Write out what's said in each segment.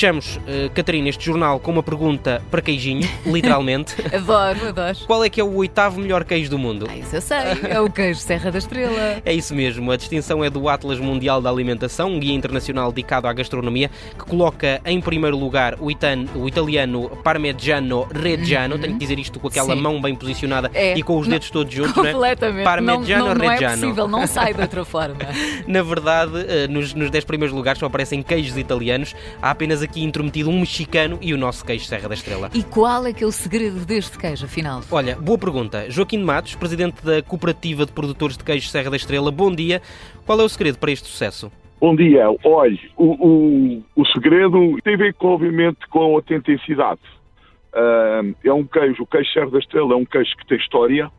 Fechamos, uh, Catarina, este jornal com uma pergunta para queijinho, literalmente. adoro, adoro. Qual é que é o oitavo melhor queijo do mundo? Ah, isso eu sei, é o queijo Serra da Estrela. É isso mesmo, a distinção é do Atlas Mundial da Alimentação, um guia internacional dedicado à gastronomia, que coloca em primeiro lugar o, itan, o italiano Parmigiano Reggiano, uhum. tenho que dizer isto com aquela Sim. mão bem posicionada é. e com os dedos todos juntos, né? Completamente. Parmigiano não, não, não Reggiano. é possível, não sai de outra forma. Na verdade, eh, nos, nos dez primeiros lugares só aparecem queijos italianos, há apenas aqui intrometido um mexicano e o nosso queijo Serra da Estrela. E qual é que é o segredo deste queijo, afinal? Olha, boa pergunta. Joaquim de Matos, presidente da Cooperativa de Produtores de Queijo Serra da Estrela, bom dia. Qual é o segredo para este sucesso? Bom dia. Olha, o, o, o segredo tem a ver, com, obviamente, com a autenticidade. Uh, é um queijo, o queijo Serra da Estrela é um queijo que tem história,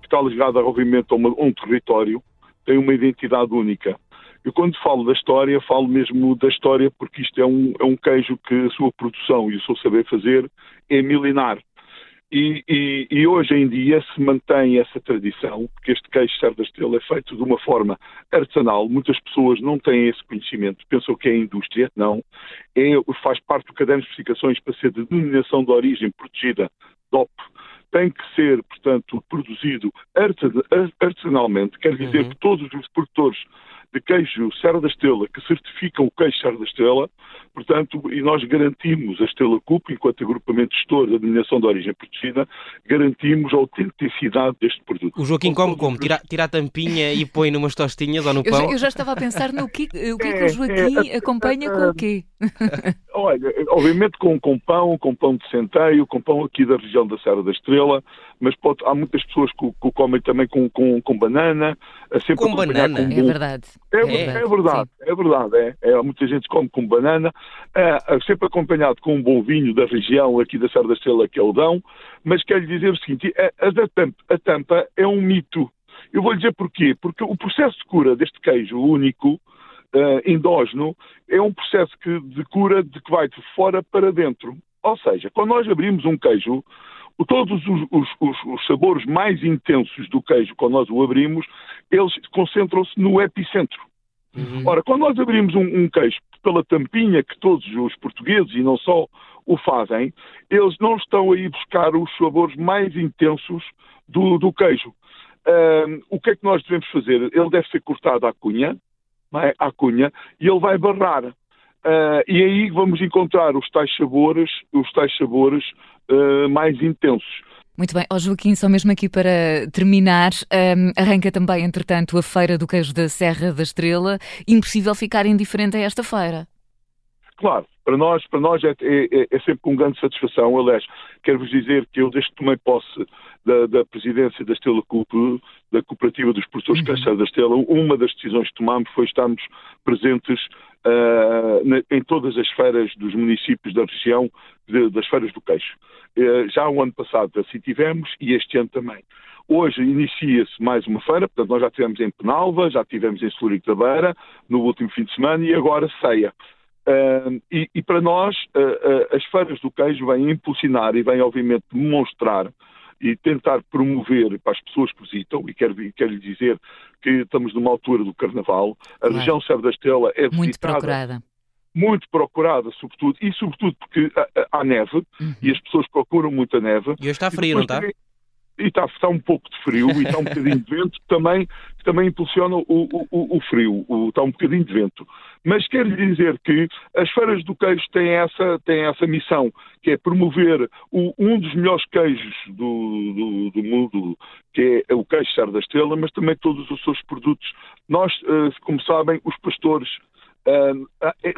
que está ligado, obviamente, a, uma, a um território, tem uma identidade única. Eu quando falo da história, falo mesmo da história porque isto é um, é um queijo que a sua produção e o seu saber fazer é milenar. E, e, e, hoje em dia se mantém essa tradição, porque este queijo Serra da Estrela é feito de uma forma artesanal. Muitas pessoas não têm esse conhecimento, pensam que é indústria. Não. É, faz parte do caderno de especificações para ser de denominação de origem protegida, DOP. Tem que ser, portanto, produzido artesanalmente, quer dizer uhum. que todos os produtores de queijo Serra da Estrela, que certificam o queijo Serra da Estrela, portanto, e nós garantimos a Estrela CUP, enquanto agrupamento gestor da denominação de origem protegida, garantimos a autenticidade deste produto. O Joaquim come como? Tira, tira a tampinha e põe numas tostinhas ou no pão? Eu já, eu já estava a pensar no que, o que é, que o Joaquim é, acompanha com o quê? Olha, obviamente com, com pão, com pão de centeio, com pão aqui da região da Serra da Estrela, mas pode, há muitas pessoas que, que comem também com, com, com banana. Sempre com banana? Com, é verdade. É, é, é verdade, é verdade. É, é, muita gente come com banana, é, sempre acompanhado com um bom vinho da região aqui da Serra da Estrela, que é o Dão, mas quero lhe dizer o seguinte, é, a, tampa, a tampa é um mito. Eu vou lhe dizer porquê. Porque o processo de cura deste queijo único, uh, endógeno, é um processo que, de cura de que vai de fora para dentro. Ou seja, quando nós abrimos um queijo, todos os, os, os, os, sabores mais intensos do queijo, quando nós o abrimos, eles concentram-se no epicentro. Uhum. Ora, quando nós abrimos um, um, queijo pela tampinha que todos os portugueses e não só o fazem, eles não estão aí buscar os sabores mais intensos do, do queijo. O que é que nós devemos fazer? Ele deve ser cortado à cunha, é? à cunha, e ele vai barrar. Uh, e aí vamos encontrar os tais sabores, os tais sabores uh, mais intensos. Muito bem. Ó oh, Joaquim, só mesmo aqui para terminar, um, arranca também, entretanto, a Feira do Queijo da Serra da Estrela. Impossível ficar indiferente a esta feira. Claro, para nós, para nós é, é, é sempre com grande satisfação. Aliás, quero-vos dizer que eu, desde que tomei posse da, da presidência da Estela Coop, da Cooperativa dos Produtores uhum. Serra da Estela, uma das decisões que tomámos foi estarmos presentes em todas as feiras dos municípios da região, de, das feiras do queijo. Uh, já o ano passado assim tivemos e este ano também. Hoje inicia-se mais uma feira, portanto nós já tivemos em Penalva, já tivemos em Celúrico da Beira, no último fim de semana e agora ceia. Uh, e, e, para nós, uh, uh, as feiras do queijo vêm impulsionar e vêm, obviamente, demonstrar e tentar promover para as pessoas que visitam, e quero, quero lhe dizer que estamos numa altura do Carnaval, a claro. região Serra da Estrela é visitada. Muito procurada. Muito procurada, sobretudo, e sobretudo porque há, há neve, uhum. e as pessoas procuram muito a neve. E hoje está frio, não está? Também, e está, está, um pouco de frio e está um bocadinho de vento que também, que também impulsiona o, o, o frio, o, está um bocadinho de vento. Mas quero lhe dizer que as feiras do queijo têm essa, têm essa missão, que é promover o, um dos melhores queijos do, do, do, mundo, que é o queijo Serra da Estrela, mas também todos os seus produtos. Nós, eh, como sabem, os pastores eh,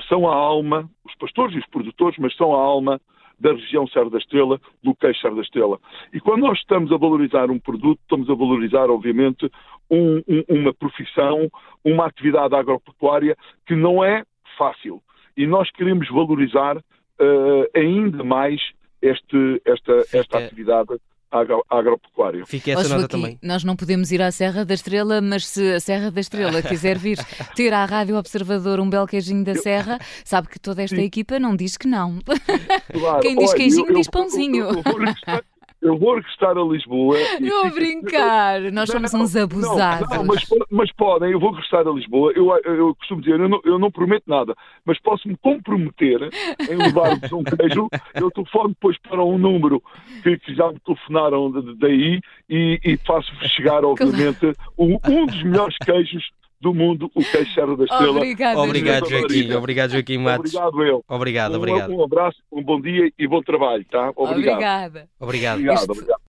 são a alma, os pastores e os produtores, mas são a alma da região Serra da Estrela, do queijo Serra da Estrela. E quando nós estamos a valorizar um produto, estamos a valorizar, obviamente, um, um, uma profissão, uma atividade agropecuária que não é fácil. E nós queremos valorizar uh, ainda mais este, esta, esta atividade agro, agropecuário. Fique essa nota também. Nós não podemos ir à Serra da Estrela, mas se a Serra da Estrela quiser vir ter à Rádio Observador um belo queijinho da Serra, sabe que toda esta Sim. equipa não diz que não. Claro. Quem diz Olha, queijinho eu, diz pãozinho. Eu, eu, eu vou regressar a Lisboa. Não a brincar, nós somos não, uns abusados. Não, não, mas, mas, podem, eu vou regressar a Lisboa. Eu, eu costumo dizer, eu não, eu não prometo nada, mas posso-me comprometer em levar-vos um queijo. Eu telefono depois para um número que, que já me telefonaram daí e, e faço-vos chegar, obviamente, um, um dos melhores queijos do mundo, o queijo Serra da Estrela. Obrigado, obrigado Joaquim. Obrigado, Joaquim Matos. Obrigado, eu. Obrigado, um, obrigado. Um abraço, um bom dia e bom trabalho, tá? Obrigado. Obrigado. Obrigado, obrigado.